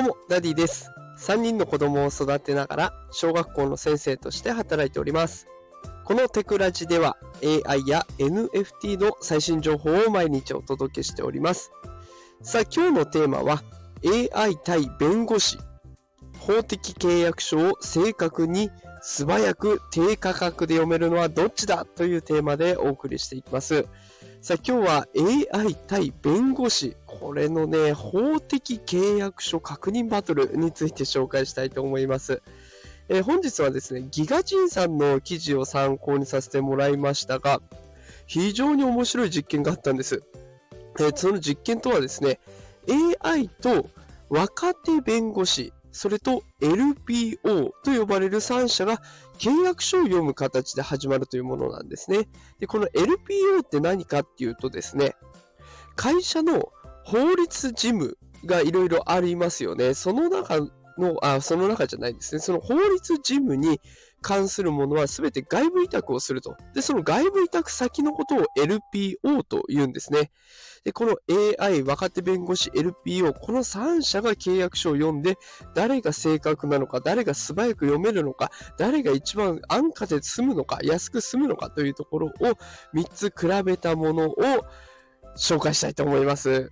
どうも、ダディです。3人の子供を育てながら、小学校の先生として働いております。このテクラジでは、AI や NFT の最新情報を毎日お届けしております。さあ、今日のテーマは、AI 対弁護士。法的契約書を正確に素早く低価格で読めるのはどっちだというテーマでお送りしていきます。さあ今日は AI 対弁護士、これのね、法的契約書確認バトルについて紹介したいと思います。えー本日はですね、ギガジンさんの記事を参考にさせてもらいましたが、非常に面白い実験があったんです。えーその実験とはですね、AI と若手弁護士、それと LPO と呼ばれる3社が契約書を読む形で始まるというものなんですね。で、この LPO って何かっていうとですね、会社の法律事務がいろいろありますよね。その中の、あ、その中じゃないですね。その法律事務に関するものは全て外部委託をすると。で、その外部委託先のことを LPO と言うんですね。で、この AI、若手弁護士、LPO、この3社が契約書を読んで、誰が正確なのか、誰が素早く読めるのか、誰が一番安価で済むのか、安く済むのかというところを3つ比べたものを紹介したいと思います。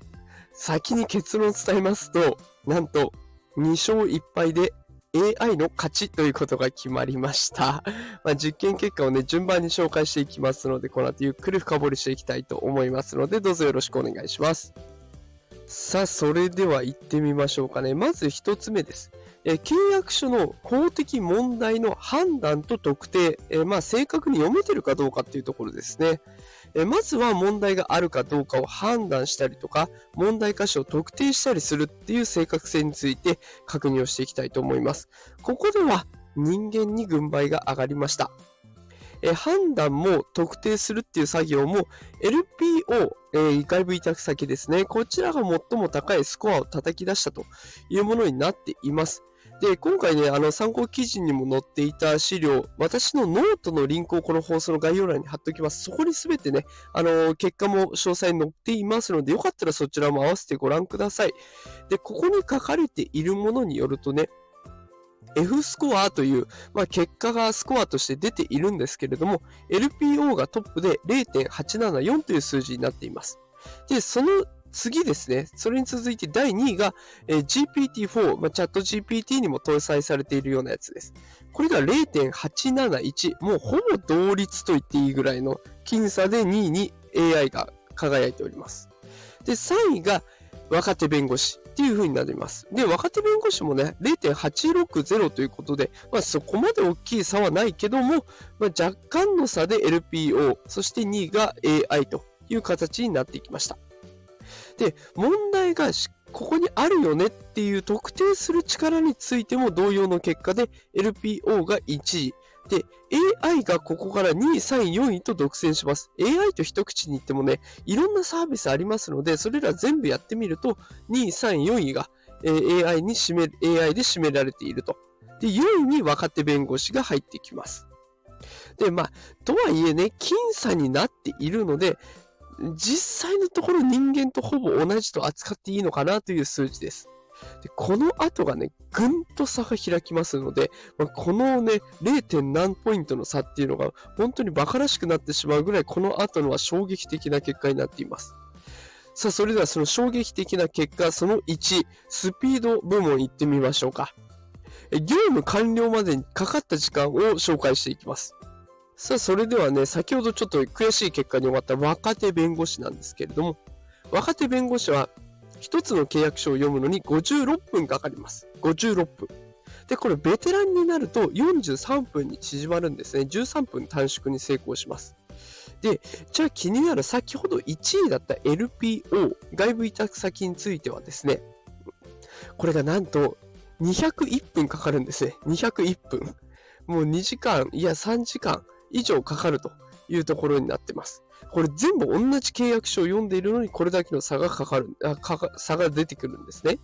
先に結論を伝えますと、なんと2勝1敗で AI の勝ちということが決まりました。まあ、実験結果をね、順番に紹介していきますので、この後ゆっくり深掘りしていきたいと思いますので、どうぞよろしくお願いします。さあ、それでは行ってみましょうかね。まず一つ目です。え契約書の法的問題の判断と特定、えまあ、正確に読めてるかどうかっていうところですね。えまずは問題があるかどうかを判断したりとか、問題箇所を特定したりするっていう正確性について確認をしていきたいと思います。ここでは人間に軍配が上がりました。え判断も特定するっていう作業も LPO、えー外部委託先ですね。こちらが最も高いスコアを叩き出したというものになっています。で、今回ね、あの参考記事にも載っていた資料、私のノートのリンクをこの放送の概要欄に貼っておきます。そこにすべてね、あの結果も詳細に載っていますので、よかったらそちらも合わせてご覧ください。で、ここに書かれているものによるとね、F スコアという、まあ、結果がスコアとして出ているんですけれども、LPO がトップで0.874という数字になっています。で、その次ですね、それに続いて第2位が、えー GPT-4、まあ、チャット GPT にも搭載されているようなやつです。これが0.871、もうほぼ同率と言っていいぐらいの僅差で2位に AI が輝いております。で、3位が若手弁護士っていう風になります。で、若手弁護士もね、0.860ということで、まあそこまで大きい差はないけども、まあ、若干の差で LPO、そして2位が AI という形になっていきました。で、問題がここにあるよねっていう特定する力についても同様の結果で LPO が1位。で、AI がここから2位、3位、4位と独占します。AI と一口に言ってもね、いろんなサービスありますので、それら全部やってみると、2位、3位、4位が、え AI に占め、AI で占められていると。で、4位に若手弁護士が入ってきます。で、まあ、とはいえね、僅差になっているので、実際のところ人間とほぼ同じと扱っていいのかなという数字です。でこの後がね、ぐんと差が開きますので、まあ、このね、0. 何ポイントの差っていうのが本当に馬鹿らしくなってしまうぐらい、この後のは衝撃的な結果になっています。さあ、それではその衝撃的な結果、その1、スピード部門行ってみましょうか。え業務完了までにかかった時間を紹介していきます。さあ、それではね、先ほどちょっと悔しい結果に終わった若手弁護士なんですけれども、若手弁護士は一つの契約書を読むのに56分かかります。56分。で、これベテランになると43分に縮まるんですね。13分短縮に成功します。で、じゃあ気になる先ほど1位だった LPO、外部委託先についてはですね、これがなんと201分かかるんですね。201分。もう2時間、いや3時間以上かかるというところになってます。これ全部同じ契約書を読んでいるのにこれだけの差がかかる、あかか差が出てくるんですね。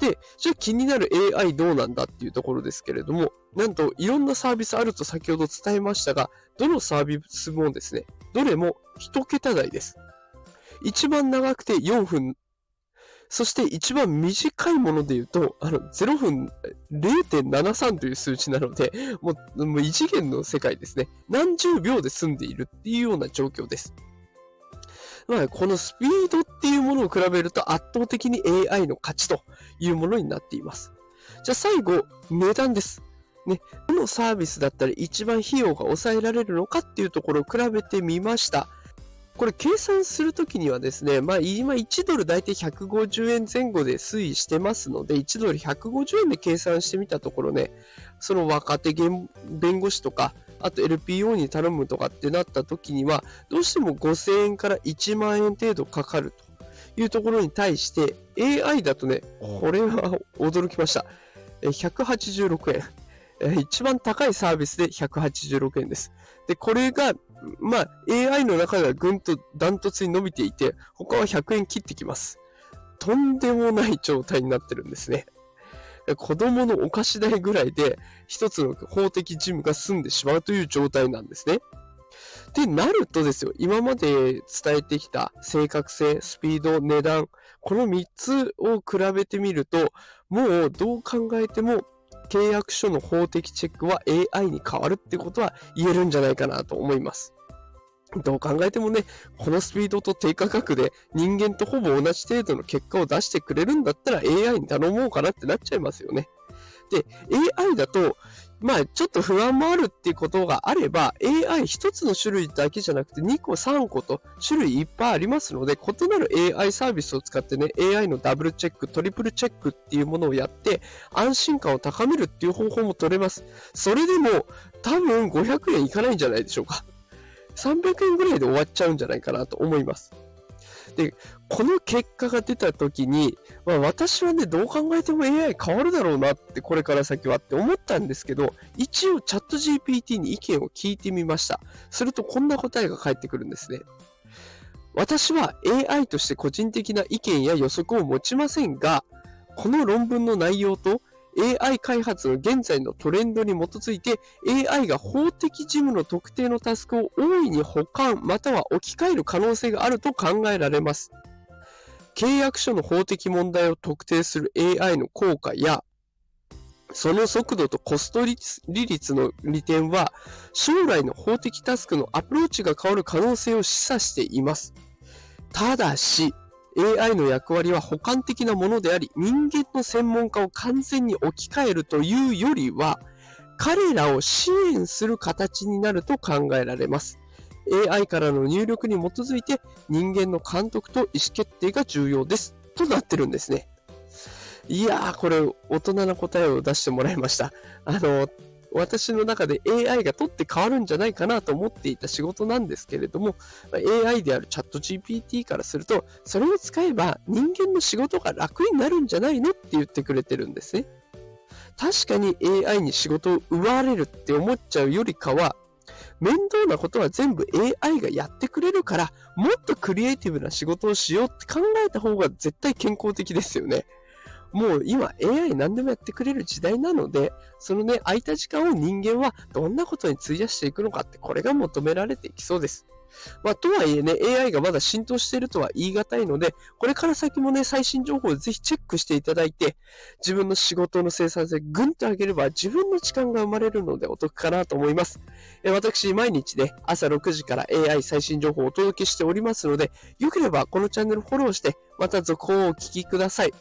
で、じゃあ気になる AI どうなんだっていうところですけれども、なんといろんなサービスあると先ほど伝えましたが、どのサービスもですね、どれも1桁台です。一番長くて4分、そして一番短いもので言うと、あの、0分0.73という数値なので、もう、もう異次元の世界ですね。何十秒で済んでいるっていうような状況です。まあ、このスピードっていうものを比べると圧倒的に AI の勝ちというものになっています。じゃあ最後、値段です。ね、どのサービスだったら一番費用が抑えられるのかっていうところを比べてみました。これ計算するときにはですね、まあ今1ドル大体150円前後で推移してますので、1ドル150円で計算してみたところね、その若手弁護士とか、あと LPO に頼むとかってなった時には、どうしても5000円から1万円程度かかるというところに対して、AI だとね、これは驚きました。186円。一番高いサービスで186円です。で、これがまあ、AI の中ではぐんとダントツに伸びていて、他は100円切ってきます。とんでもない状態になってるんですね。子供のお菓子代ぐらいで一つの法的事務が済んでしまうという状態なんですね。で、なるとですよ、今まで伝えてきた正確性、スピード、値段、この3つを比べてみると、もうどう考えても契約書の法的チェックは AI に変わるってことは言えるんじゃないかなと思います。どう考えてもね、このスピードと低価格で人間とほぼ同じ程度の結果を出してくれるんだったら AI に頼もうかなってなっちゃいますよね。で、AI だとまあ、ちょっと不安もあるっていうことがあれば、AI 一つの種類だけじゃなくて2個3個と種類いっぱいありますので、異なる AI サービスを使ってね、AI のダブルチェック、トリプルチェックっていうものをやって、安心感を高めるっていう方法も取れます。それでも、多分500円いかないんじゃないでしょうか。300円ぐらいで終わっちゃうんじゃないかなと思います。で、この結果が出た時に、まあ、私はね、どう考えても AI 変わるだろうなって、これから先はって思ったんですけど、一応チャット GPT に意見を聞いてみました。するとこんな答えが返ってくるんですね。私は AI として個人的な意見や予測を持ちませんが、この論文の内容と AI 開発の現在のトレンドに基づいて AI が法的事務の特定のタスクを大いに保管または置き換える可能性があると考えられます。契約書の法的問題を特定する AI の効果やその速度とコスト利率の利点は将来の法的タスクのアプローチが変わる可能性を示唆しています。ただし、AI の役割は補完的なものであり、人間の専門家を完全に置き換えるというよりは、彼らを支援する形になると考えられます。AI からの入力に基づいて人間の監督と意思決定が重要です。となってるんですね。いやー、これ大人な答えを出してもらいました。あの、私の中で AI が取って変わるんじゃないかなと思っていた仕事なんですけれども、AI であるチャット GPT からすると、それを使えば人間の仕事が楽になるんじゃないのって言ってくれてるんですね。確かに AI に仕事を奪われるって思っちゃうよりかは、面倒なことは全部 AI がやってくれるから、もっとクリエイティブな仕事をしようって考えた方が絶対健康的ですよね。もう今 AI 何でもやってくれる時代なので、そのね、空いた時間を人間はどんなことに費やしていくのかって、これが求められていきそうです。まあ、とはいえね、AI がまだ浸透しているとは言い難いので、これから先もね、最新情報をぜひチェックしていただいて、自分の仕事の生産性ぐんと上げれば自分の時間が生まれるのでお得かなと思います。え私、毎日ね、朝6時から AI 最新情報をお届けしておりますので、よければこのチャンネルフォローして、また続報をお聞きください。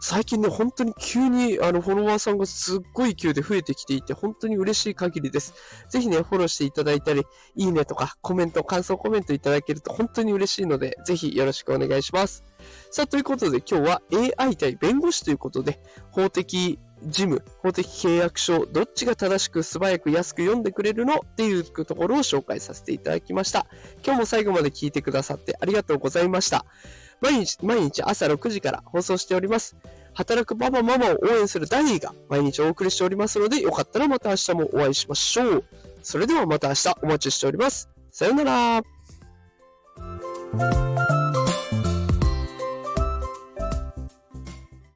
最近ね、本当に急にあのフォロワーさんがすっごい勢いで増えてきていて、本当に嬉しい限りです。ぜひね、フォローしていただいたり、いいねとかコメント、感想コメントいただけると本当に嬉しいので、ぜひよろしくお願いします。さあ、ということで今日は AI 対弁護士ということで、法的事務、法的契約書、どっちが正しく素早く安く読んでくれるの？っていうところを紹介させていただきました。今日も最後まで聞いてくださってありがとうございました。毎日、毎日朝6時から放送しております。働くパパママを応援するダディが毎日お送りしておりますので、よかったらまた明日もお会いしましょう。それではまた明日お待ちしております。さようなら。